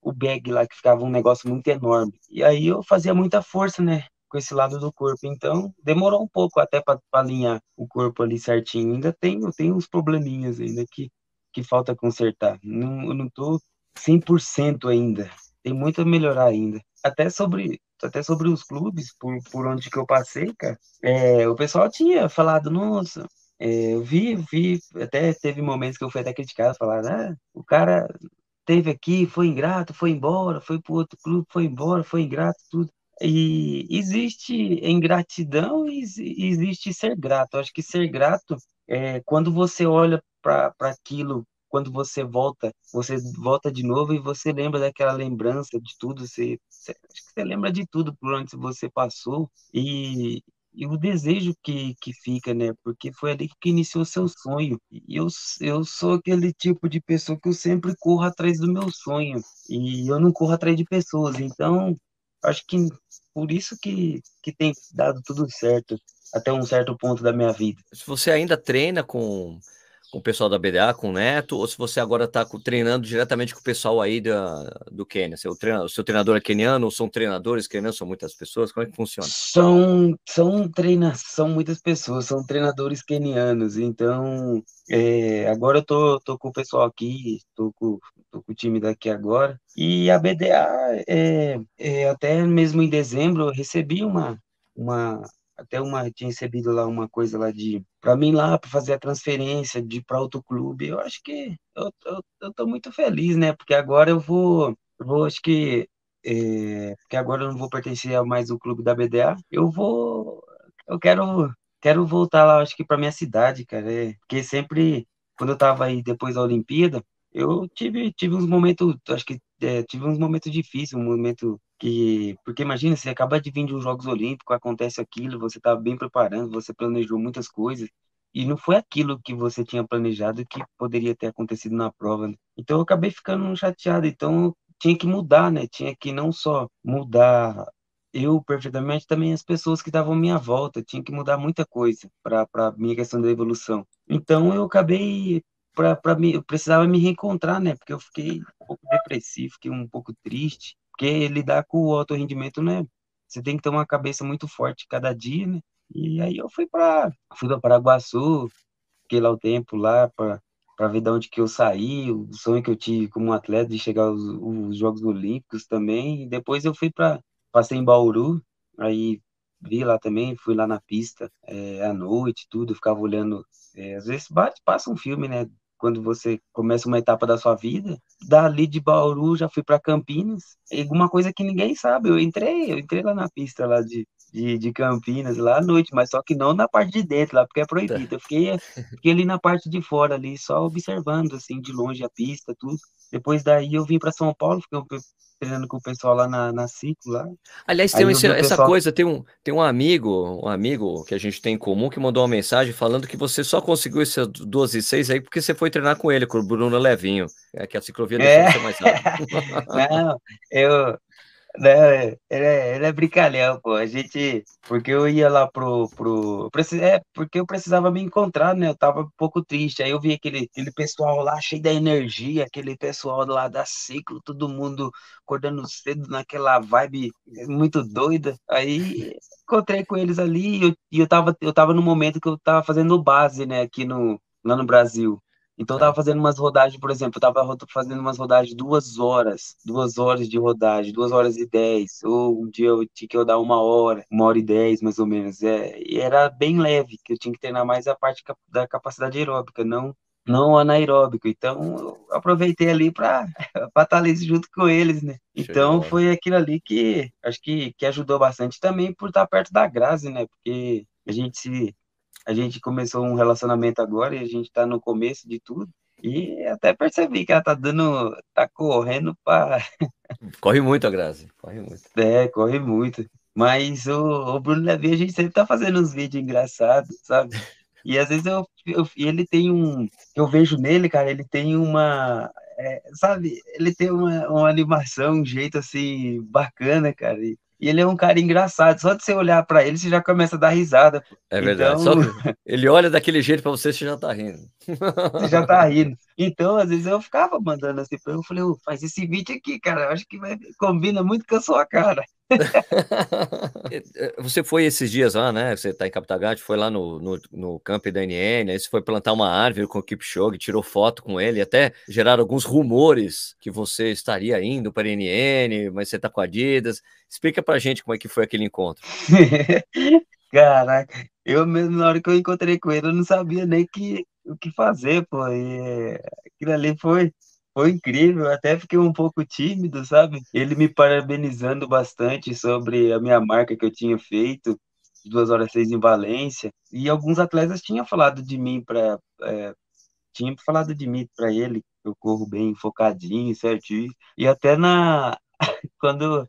o bag lá, que ficava um negócio muito enorme. E aí eu fazia muita força, né? Com esse lado do corpo. Então, demorou um pouco até para alinhar o corpo ali certinho. Ainda tem, tem uns probleminhas ainda que que falta consertar. Não, eu não tô 100% ainda. Tem muito a melhorar ainda. Até sobre até sobre os clubes, por, por onde que eu passei, cara, é, o pessoal tinha falado, nossa, é, eu vi, vi, até teve momentos que eu fui até criticado, falar, ah, o cara teve aqui, foi ingrato, foi embora, foi para outro clube, foi embora, foi ingrato, tudo. E existe ingratidão e existe ser grato. Eu acho que ser grato é quando você olha para aquilo, quando você volta, você volta de novo e você lembra daquela lembrança de tudo, você, você, você lembra de tudo por onde você passou e, e o desejo que, que fica, né? Porque foi ali que iniciou seu sonho. E eu, eu sou aquele tipo de pessoa que eu sempre corro atrás do meu sonho. E eu não corro atrás de pessoas. Então, acho que por isso que, que tem dado tudo certo até um certo ponto da minha vida. Se você ainda treina com com o pessoal da BDA, com o Neto, ou se você agora está treinando diretamente com o pessoal aí da, do Quênia? Seu, seu treinador é queniano ou são treinadores quenianos? São muitas pessoas? Como é que funciona? São, são, treina, são muitas pessoas, são treinadores quenianos. Então, é, agora eu tô, tô com o pessoal aqui, tô com, tô com o time daqui agora. E a BDA, é, é, até mesmo em dezembro, eu recebi uma, uma até uma tinha recebido lá uma coisa lá de para mim lá para fazer a transferência de para outro clube. Eu acho que eu, eu, eu tô muito feliz, né? Porque agora eu vou eu vou acho que é, porque agora eu não vou pertencer a mais o clube da BDA. Eu vou eu quero quero voltar lá, acho que para minha cidade, cara, é, porque sempre quando eu tava aí depois da Olimpíada, eu tive tive uns momentos, acho que é, tive uns momentos difíceis, um momento que porque imagina você acaba de vir de uns Jogos Olímpicos, acontece aquilo, você está bem preparando, você planejou muitas coisas e não foi aquilo que você tinha planejado que poderia ter acontecido na prova. Né? Então eu acabei ficando chateado, então tinha que mudar, né? Tinha que não só mudar eu perfeitamente, também as pessoas que estavam à minha volta, tinha que mudar muita coisa para para minha questão da evolução. Então eu acabei para mim, eu precisava me reencontrar, né? Porque eu fiquei um pouco depressivo, fiquei um pouco triste porque lidar com o alto rendimento, né? Você tem que ter uma cabeça muito forte cada dia, né? E aí eu fui para fui para Paraguaçu, fiquei lá o tempo lá para para ver de onde que eu saí, o sonho que eu tive como atleta de chegar aos, Jogos Olímpicos também. E depois eu fui para passei em Bauru, aí vi lá também, fui lá na pista é, à noite, tudo, ficava olhando. É, às vezes bate, passa um filme, né? Quando você começa uma etapa da sua vida. Dali de Bauru já fui para Campinas. Alguma coisa que ninguém sabe. Eu entrei, eu entrei lá na pista lá de, de, de, Campinas lá à noite, mas só que não na parte de dentro lá, porque é proibido. Eu fiquei, fiquei ali na parte de fora ali, só observando assim de longe a pista, tudo. Depois daí eu vim para São Paulo, fiquei treinando com o pessoal lá na, na ciclo lá. Aliás, tem esse, essa pessoal... coisa, tem um, tem um amigo, um amigo que a gente tem em comum que mandou uma mensagem falando que você só conseguiu esse 12 e 6 aí porque você foi treinar com ele, com o Bruno Levinho. É que a ciclovia deixou é. mais rápido. Não, eu, né, ele, é, ele é brincalhão, pô. A gente. Porque eu ia lá pro. pro é, porque eu precisava me encontrar, né? Eu tava um pouco triste. Aí eu vi aquele, aquele pessoal lá cheio da energia, aquele pessoal lá da ciclo, todo mundo acordando cedo naquela vibe muito doida. Aí encontrei com eles ali e eu, e eu, tava, eu tava no momento que eu tava fazendo base, né, aqui no, lá no Brasil. Então eu tava fazendo umas rodagens, por exemplo, eu tava fazendo umas rodagens duas horas, duas horas de rodagem, duas horas e dez, ou um dia eu tinha que rodar uma hora, uma hora e dez, mais ou menos. É, e era bem leve, que eu tinha que treinar mais a parte da capacidade aeróbica, não não anaeróbico. Então, eu aproveitei ali para estar ali junto com eles, né? Então, foi aquilo ali que acho que, que ajudou bastante também por estar perto da Grazi, né? Porque a gente se a gente começou um relacionamento agora e a gente tá no começo de tudo. E até percebi que ela tá dando, tá correndo para Corre muito a Grazi, corre muito. É, corre muito. Mas o, o Bruno Levi, a gente sempre tá fazendo uns vídeos engraçados, sabe? E às vezes eu, eu ele tem um, eu vejo nele, cara, ele tem uma, é, sabe, ele tem uma, uma animação, um jeito assim bacana, cara. E, e ele é um cara engraçado. Só de você olhar para ele, você já começa a dar risada. É verdade. Então... ele olha daquele jeito para você, você já tá rindo. Você já tá rindo. Então, às vezes eu ficava mandando assim pra ele, eu falei, oh, faz esse vídeo aqui, cara, eu acho que vai, combina muito com a sua cara. você foi esses dias lá, né? Você tá em Capitagate, foi lá no, no, no camp da NN, aí você foi plantar uma árvore com o Kipchoge, tirou foto com ele, até geraram alguns rumores que você estaria indo para a NN, mas você tá com a Adidas. Explica pra gente como é que foi aquele encontro. Caraca, eu mesmo, na hora que eu encontrei com ele, eu não sabia nem que, o que fazer, pô. E aquilo ali foi, foi incrível, até fiquei um pouco tímido, sabe? Ele me parabenizando bastante sobre a minha marca que eu tinha feito, duas horas seis em Valência, e alguns atletas tinham falado de mim para é, tinha falado de mim para ele, eu corro bem focadinho, certinho, e até na quando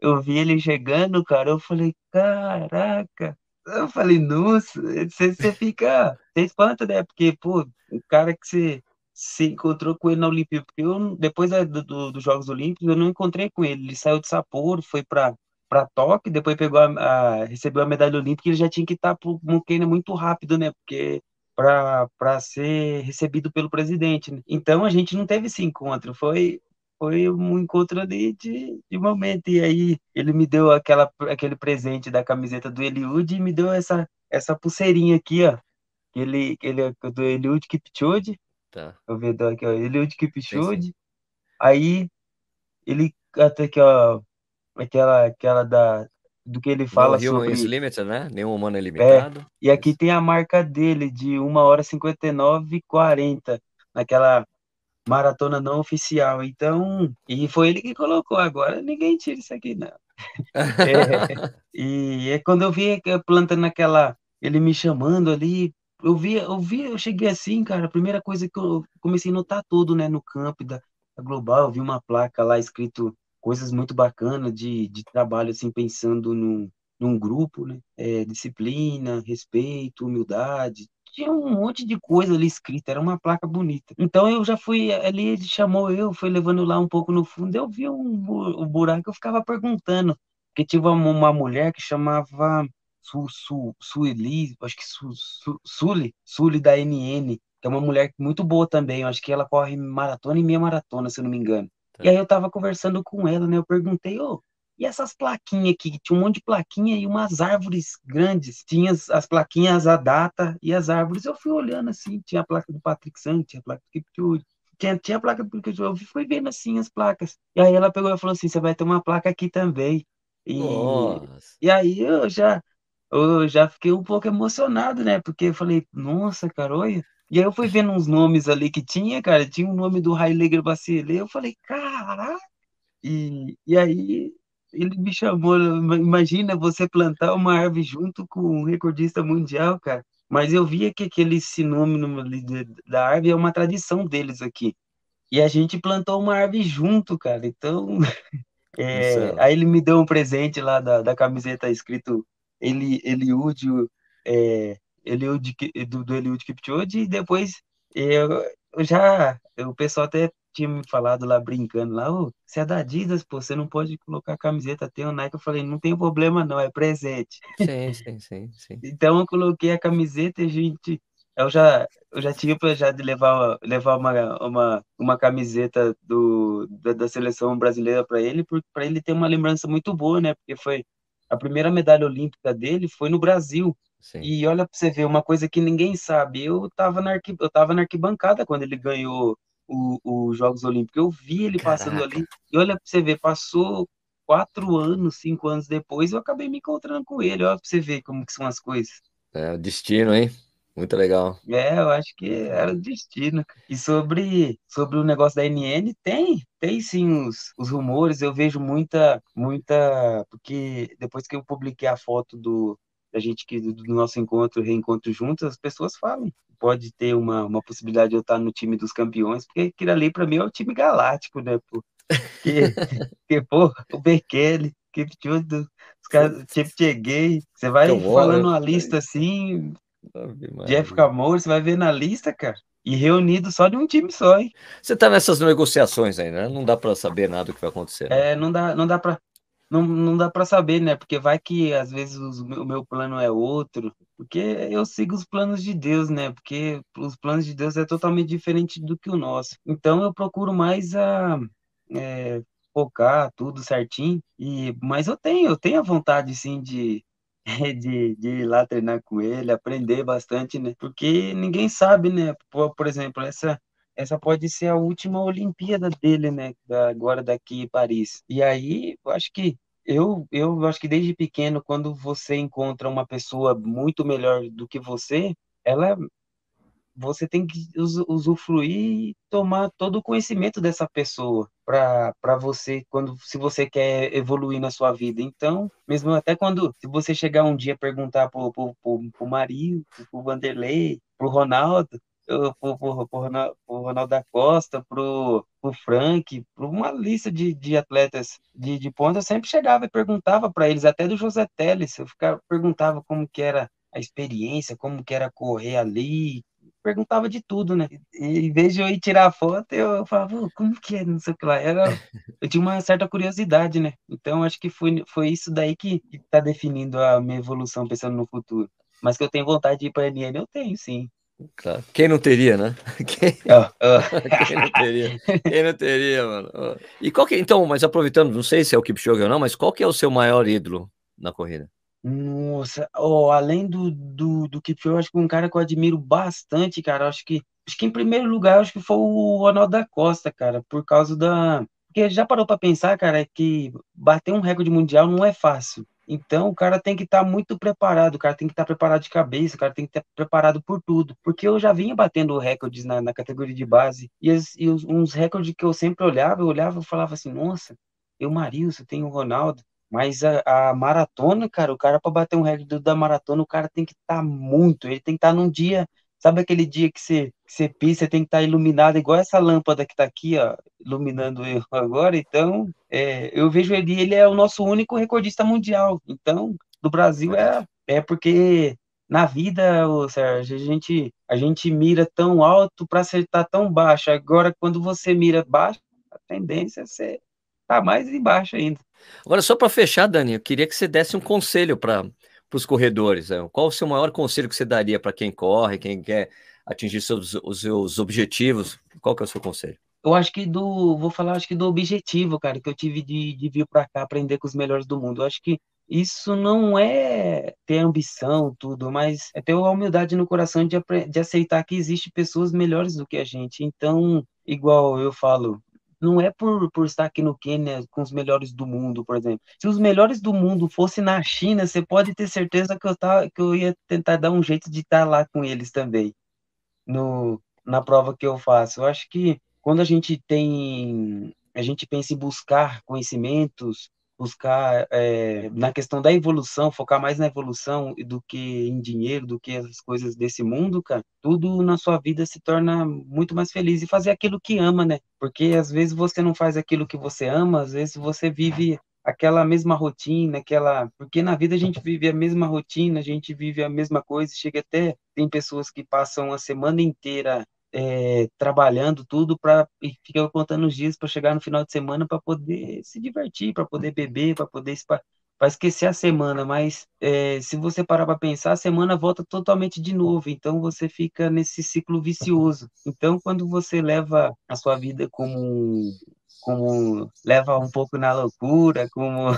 eu vi ele chegando, cara, eu falei, caraca, eu falei, nossa, você, você fica, você espanta, né? Porque, pô, o cara que você se encontrou com ele na Olimpíada, porque eu, depois da, do, dos Jogos Olímpicos, eu não encontrei com ele, ele saiu de Sapporo, foi para para Tóquio, depois pegou a, a, recebeu a medalha olímpica, ele já tinha que estar para o Quênia muito rápido, né? Porque para ser recebido pelo presidente. Né? Então a gente não teve esse encontro, foi foi um encontro ali de, de momento. E aí ele me deu aquela, aquele presente da camiseta do Eliud e me deu essa, essa pulseirinha aqui, ó. Ele, ele é do Eliud Kipchoge. Tá. Eu vejo aqui, ó. Eliud Kipchoge. Sim. Aí ele até aqui, ó. Aquela, aquela da, do que ele fala no sobre... Rio Limited, né? Nenhum humano é limitado. É, e aqui tem a marca dele de 1 hora 59 e 40, naquela maratona não oficial. Então, e foi ele que colocou. Agora ninguém tira isso aqui, não. é, e é quando eu vi plantando naquela, ele me chamando ali, eu vi, eu vi, eu cheguei assim, cara. A primeira coisa que eu comecei a notar tudo, né, no campo da, da Global, eu vi uma placa lá escrito coisas muito bacanas de, de trabalho, assim, pensando no, num grupo, né? É, disciplina, respeito, humildade, tinha um monte de coisa ali escrita, era uma placa bonita. Então eu já fui ali, ele chamou eu, foi levando lá um pouco no fundo, eu vi um, um buraco, eu ficava perguntando, porque tinha uma, mulher que chamava Su, Su, Sueli, acho que Su, Su, Suli, Suli da NN, que é uma mulher muito boa também, eu acho que ela corre maratona e meia maratona, se eu não me engano. Tá. E aí eu tava conversando com ela, né, eu perguntei, ô, oh, e essas plaquinhas aqui, tinha um monte de plaquinha e umas árvores grandes. Tinha as, as, plaquinhas, a data e as árvores. Eu fui olhando assim, tinha a placa do Patrick Santos, tinha a placa do Kipchoge, tinha, tinha a placa do Kipchoge. Eu fui vendo assim as placas. E aí ela pegou e falou assim, você vai ter uma placa aqui também. E, e aí eu já, eu já fiquei um pouco emocionado, né? Porque eu falei, nossa, cara, olha. E aí eu fui vendo uns nomes ali que tinha, cara. Tinha o um nome do Heileger Bacilê. Eu falei, caraca. E, e aí ele me chamou, imagina você plantar uma árvore junto com um recordista mundial, cara. Mas eu via que aquele sinônimo da árvore é uma tradição deles aqui. E a gente plantou uma árvore junto, cara. Então, é, aí ele me deu um presente lá da, da camiseta escrito Eli, Eliud, é, Eliud, do, do Eliud Kipchoge, e depois eu, eu já, o pessoal até tinha me falado lá brincando lá, oh, você é da Adidas, pô, você não pode colocar camiseta, tem o Nike. Eu falei, não tem problema não, é presente. Sim, sim, sim, sim. então eu coloquei a camiseta e a gente, eu já, eu já tinha planejado de levar, levar uma, uma, uma camiseta do, da, da seleção brasileira para ele, para ele ter uma lembrança muito boa, né? Porque foi a primeira medalha olímpica dele foi no Brasil. Sim. E olha para você ver, uma coisa que ninguém sabe, eu estava na, arqui, eu tava na arquibancada quando ele ganhou os Jogos Olímpicos. Eu vi ele Caraca. passando ali, e olha pra você ver, passou quatro anos, cinco anos depois, eu acabei me encontrando com ele. Olha pra você ver como que são as coisas. É, o destino, hein? Muito legal. É, eu acho que era o destino. E sobre, sobre o negócio da NN, tem, tem sim os, os rumores. Eu vejo muita, muita. Porque depois que eu publiquei a foto do, da gente que do nosso encontro, reencontro juntos, as pessoas falam. Pode ter uma, uma possibilidade de eu estar no time dos campeões, porque aquilo ali para mim é o time galáctico, né? Porque, porque pô, o Bekele, que tudo, os caras, cheguei, você vai falando uma lista assim, Jeff Camor, você vai ver na lista, cara. E reunido só de um time só, hein? Você tá nessas negociações aí, né? Não dá para saber nada do que vai acontecer. Né? É, não dá, não dá para não, não dá para saber, né? Porque vai que às vezes os, o meu plano é outro, porque eu sigo os planos de Deus, né? Porque os planos de Deus é totalmente diferente do que o nosso. Então eu procuro mais a é, focar tudo certinho. E mas eu tenho, eu tenho a vontade sim de de, de ir lá treinar com ele, aprender bastante, né? Porque ninguém sabe, né? Por, por exemplo, essa essa pode ser a última Olimpíada dele, né? Agora daqui em Paris. E aí, eu acho que eu, eu acho que desde pequeno, quando você encontra uma pessoa muito melhor do que você, ela você tem que usufruir e tomar todo o conhecimento dessa pessoa para você quando se você quer evoluir na sua vida. Então, mesmo até quando se você chegar um dia perguntar pro, pro, pro, pro Mario, pro Vanderlei, pro Ronaldo, pro, pro, pro Ronaldo da Costa, pro, pro Frank, por uma lista de, de atletas de, de ponta, eu sempre chegava e perguntava para eles, até do José Teles, eu ficava, perguntava como que era a experiência, como que era correr ali, perguntava de tudo, né? E, em vez de eu ir tirar foto, eu falava, como que é, não sei o que lá. Era, eu tinha uma certa curiosidade, né? Então, acho que foi, foi isso daí que está definindo a minha evolução pensando no futuro. Mas que eu tenho vontade de ir para a NN, eu tenho, sim. Claro. Quem não teria, né? Quem... Oh, oh. Quem não teria? Quem não teria, mano? Oh. E qual que, então, mas aproveitando, não sei se é o Kipchoge ou não, mas qual que é o seu maior ídolo na corrida? Nossa, oh, além do, do, do Kipchoge, acho que um cara que eu admiro bastante, cara, acho que, acho que em primeiro lugar, acho que foi o Ronaldo da Costa, cara, por causa da... Porque já parou para pensar, cara, que bater um recorde mundial não é fácil. Então, o cara tem que estar tá muito preparado, o cara tem que estar tá preparado de cabeça, o cara tem que estar tá preparado por tudo. Porque eu já vinha batendo recordes na, na categoria de base, e, as, e os, uns recordes que eu sempre olhava, eu olhava e falava assim, nossa, eu, Marilson, tenho o Ronaldo, mas a, a, maratona, cara, o cara para bater um recorde da maratona, o cara tem que estar tá muito, ele tem que estar tá num dia Sabe aquele dia que você, que você pisa, tem que estar tá iluminado, igual essa lâmpada que está aqui, ó, iluminando eu agora. Então, é, eu vejo ele, ele é o nosso único recordista mundial. Então, do Brasil é, é porque na vida, ô, Sérgio, a gente, a gente mira tão alto para acertar tão baixo. Agora, quando você mira baixo, a tendência é ser tá mais embaixo ainda. Agora, só para fechar, Dani, eu queria que você desse um conselho para para os corredores? Né? Qual o seu maior conselho que você daria para quem corre, quem quer atingir seus, os seus objetivos? Qual que é o seu conselho? Eu acho que do, vou falar, acho que do objetivo, cara, que eu tive de, de vir para cá aprender com os melhores do mundo. Eu acho que isso não é ter ambição, tudo, mas é ter a humildade no coração de, de aceitar que existe pessoas melhores do que a gente. Então, igual eu falo, não é por, por estar aqui no Quênia com os melhores do mundo, por exemplo. Se os melhores do mundo fossem na China, você pode ter certeza que eu, tá, que eu ia tentar dar um jeito de estar lá com eles também, no, na prova que eu faço. Eu acho que quando a gente tem, a gente pensa em buscar conhecimentos, buscar é, na questão da evolução, focar mais na evolução do que em dinheiro, do que as coisas desse mundo, cara, tudo na sua vida se torna muito mais feliz e fazer aquilo que ama, né? Porque às vezes você não faz aquilo que você ama, às vezes você vive aquela mesma rotina, aquela, porque na vida a gente vive a mesma rotina, a gente vive a mesma coisa, chega até tem pessoas que passam a semana inteira é, trabalhando tudo para e fica contando os dias para chegar no final de semana para poder se divertir, para poder beber, para poder para esquecer a semana, mas é, se você parar para pensar, a semana volta totalmente de novo, então você fica nesse ciclo vicioso. Então, quando você leva a sua vida como como leva um pouco na loucura, como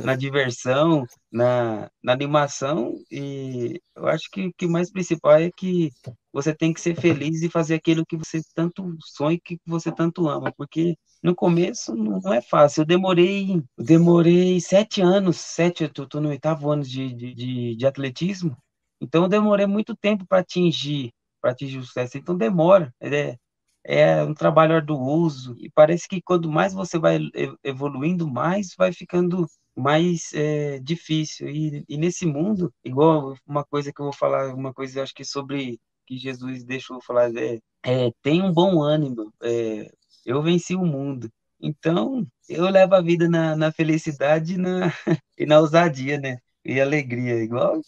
na diversão, na, na animação, e eu acho que o que mais principal é que você tem que ser feliz e fazer aquilo que você tanto sonha, que você tanto ama, porque no começo não é fácil. Eu demorei, demorei sete anos, sete, eu tô no oitavo ano de, de, de atletismo, então eu demorei muito tempo para atingir, para atingir o sucesso. Então demora, é, é um trabalho arduoso e parece que quanto mais você vai evoluindo, mais vai ficando mais é, difícil. E, e, nesse mundo, igual uma coisa que eu vou falar, uma coisa acho que sobre que Jesus deixou falar, é, é tem um bom ânimo, é, eu venci o mundo. Então, eu levo a vida na, na felicidade e na, e na ousadia, né? E alegria, igual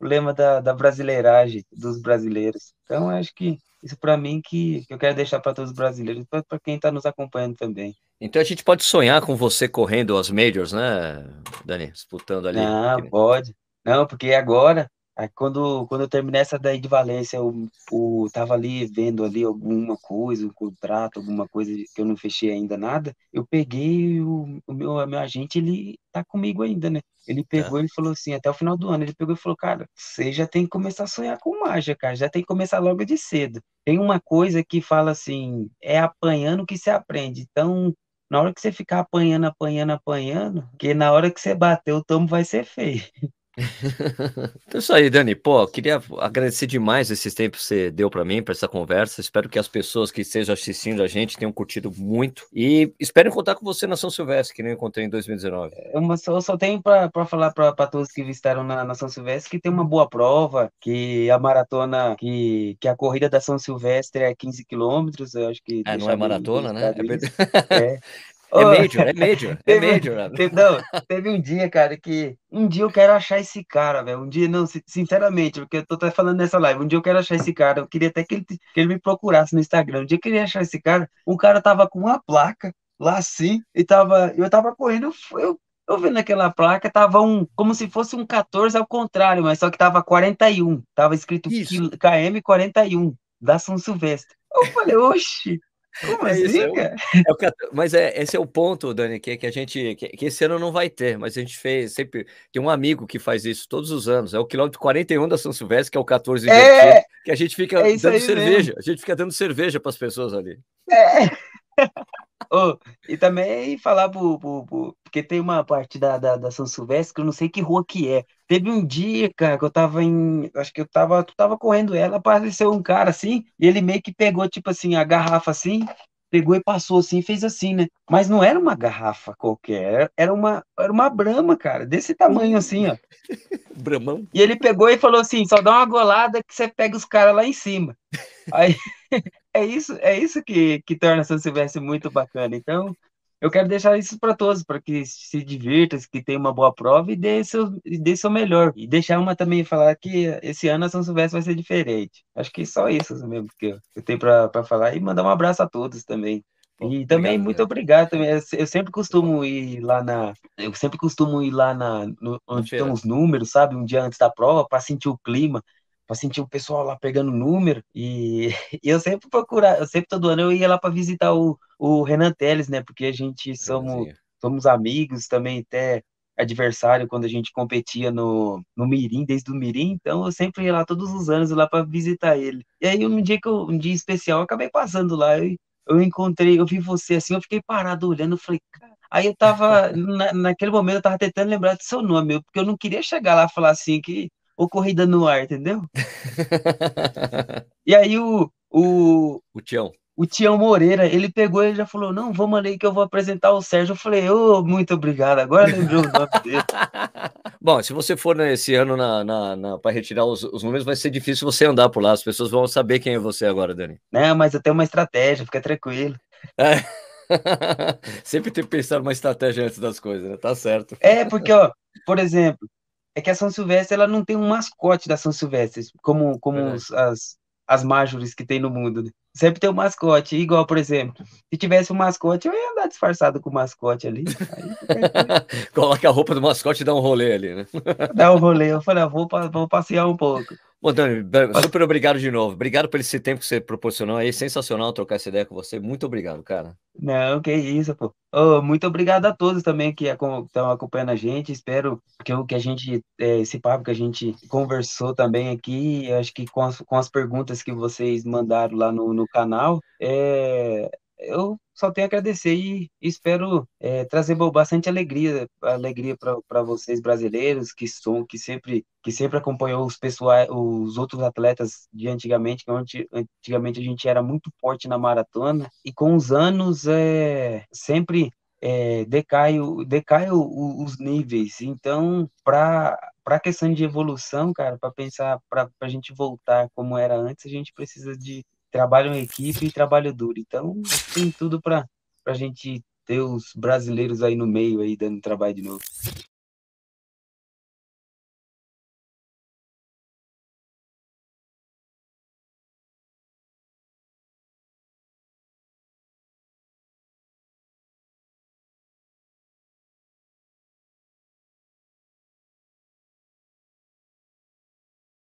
o lema da, da brasileiragem dos brasileiros. Então, acho que isso para mim que, que eu quero deixar para todos os brasileiros, para quem está nos acompanhando também. Então a gente pode sonhar com você correndo as majors, né, Dani? Disputando ali. Não, pode. Não, porque agora Aí quando, quando eu terminei essa daí de Valência, eu, eu tava ali vendo ali alguma coisa, um contrato, alguma coisa que eu não fechei ainda nada. Eu peguei o, o meu, meu agente, ele tá comigo ainda, né? Ele pegou, é. ele falou assim, até o final do ano, ele pegou e falou, cara, você já tem que começar a sonhar com mágica, cara, já tem que começar logo de cedo. Tem uma coisa que fala assim, é apanhando que se aprende. Então, na hora que você ficar apanhando, apanhando, apanhando, que na hora que você bater, o tomo vai ser feio. então é isso aí, Dani. Pô, queria agradecer demais esses tempos que você deu para mim, para essa conversa. Espero que as pessoas que estejam assistindo a gente tenham curtido muito. E espero contar com você na São Silvestre, que nem encontrei em 2019. É uma, eu só tenho para falar para todos que visitaram na, na, São Silvestre que tem uma boa prova, que a maratona, que, que a corrida da São Silvestre é 15 quilômetros. Eu acho que. É, não é maratona, né? É, é. Major, é major, é major. Teve, não, teve um dia, cara, que um dia eu quero achar esse cara, velho. Um dia, não, sinceramente, porque eu tô até falando nessa live, um dia eu quero achar esse cara. Eu queria até que ele, que ele me procurasse no Instagram. Um dia eu queria achar esse cara. Um cara tava com uma placa lá assim, e tava, eu tava correndo, eu, eu vendo aquela placa, tava um, como se fosse um 14 ao contrário, mas só que tava 41. Tava escrito KM 41, da São Silvestre. Eu falei, oxi, como é assim, é cara? É o, mas é, esse é o ponto, Dani, que, que a gente. Que, que, esse ano não vai ter, mas a gente fez sempre. Tem um amigo que faz isso todos os anos. É o quilômetro 41 da São Silvestre, que é o 14 é, que a gente fica é dando cerveja. Mesmo. A gente fica dando cerveja para as pessoas ali. É. oh, e também falar pro, pro, pro, porque tem uma parte da, da, da, São Silvestre que eu não sei que rua que é. Teve um dia, cara, que eu tava em. Acho que eu tava. Tu tava correndo ela, apareceu um cara assim, e ele meio que pegou, tipo assim, a garrafa assim, pegou e passou assim, fez assim, né? Mas não era uma garrafa qualquer, era uma, era uma brama, cara, desse tamanho assim, ó. Bramão. E ele pegou e falou assim: só dá uma golada que você pega os caras lá em cima. Aí é isso, é isso que, que torna São Silvestre muito bacana. Então, eu quero deixar isso para todos, para que se divirtam, que tenham uma boa prova e dê seu, dê seu melhor. E deixar uma também falar que esse ano a São Silvestre vai ser diferente. Acho que só isso mesmo que eu, tenho para falar. E mandar um abraço a todos também. E também obrigado, muito obrigado também. Eu sempre costumo ir lá na, eu sempre costumo ir lá na no, onde tem os números, sabe, um dia antes da prova para sentir o clima para sentir o pessoal lá pegando número. E, e, eu sempre procurar, eu sempre todo ano eu ia lá para visitar o, o Renan Teles, né? Porque a gente somos, somos amigos, também até adversário quando a gente competia no, no Mirim, desde o Mirim, então eu sempre ia lá todos os anos lá para visitar ele. E aí um dia que eu, um dia especial, eu acabei passando lá, eu, eu encontrei, eu vi você assim, eu fiquei parado olhando, eu falei, cara, Aí eu tava, na, naquele momento, eu tava tentando lembrar do seu nome, porque eu não queria chegar lá e falar assim que ou corrida no ar, entendeu? e aí o, o. O Tião. O Tião Moreira, ele pegou e já falou: Não, vamos ali que eu vou apresentar o Sérgio. Eu falei: Ô, oh, muito obrigado. Agora lembrou o nome dele. Bom, se você for nesse ano na, na, na para retirar os, os, números, vai ser difícil você andar por lá. As pessoas vão saber quem é você agora, Dani. Não, mas eu tenho uma estratégia, fica tranquilo. É. Sempre tem que pensar uma estratégia antes das coisas, né? Tá certo. É, porque, ó, por exemplo, é que a São Silvestre ela não tem um mascote da São Silvestre, como, como os, as, as majors que tem no mundo. Né? Sempre tem um mascote, igual, por exemplo, se tivesse um mascote, eu ia andar disfarçado com o mascote ali. Aí, Coloca a roupa do mascote e dá um rolê ali, né? dá um rolê, eu falei, ah, vou, vou passear um pouco. Bom, Dani, super obrigado de novo. Obrigado por esse tempo que você proporcionou aí. Sensacional trocar essa ideia com você. Muito obrigado, cara. Não, que isso, pô. Oh, muito obrigado a todos também que estão acompanhando a gente. Espero que o que a gente, é, esse papo que a gente conversou também aqui, acho que com as, com as perguntas que vocês mandaram lá no, no canal, é, eu só tenho a agradecer e espero é, trazer bastante alegria, alegria para vocês brasileiros que são que sempre que sempre acompanhou os pessoais, os outros atletas de antigamente, que antigamente a gente era muito forte na maratona e com os anos é sempre é, decai, decai os níveis. Então, para a questão de evolução, cara, para pensar, para a gente voltar como era antes, a gente precisa de trabalho em equipe e trabalho duro. Então, tem tudo para a gente ter os brasileiros aí no meio aí dando trabalho de novo.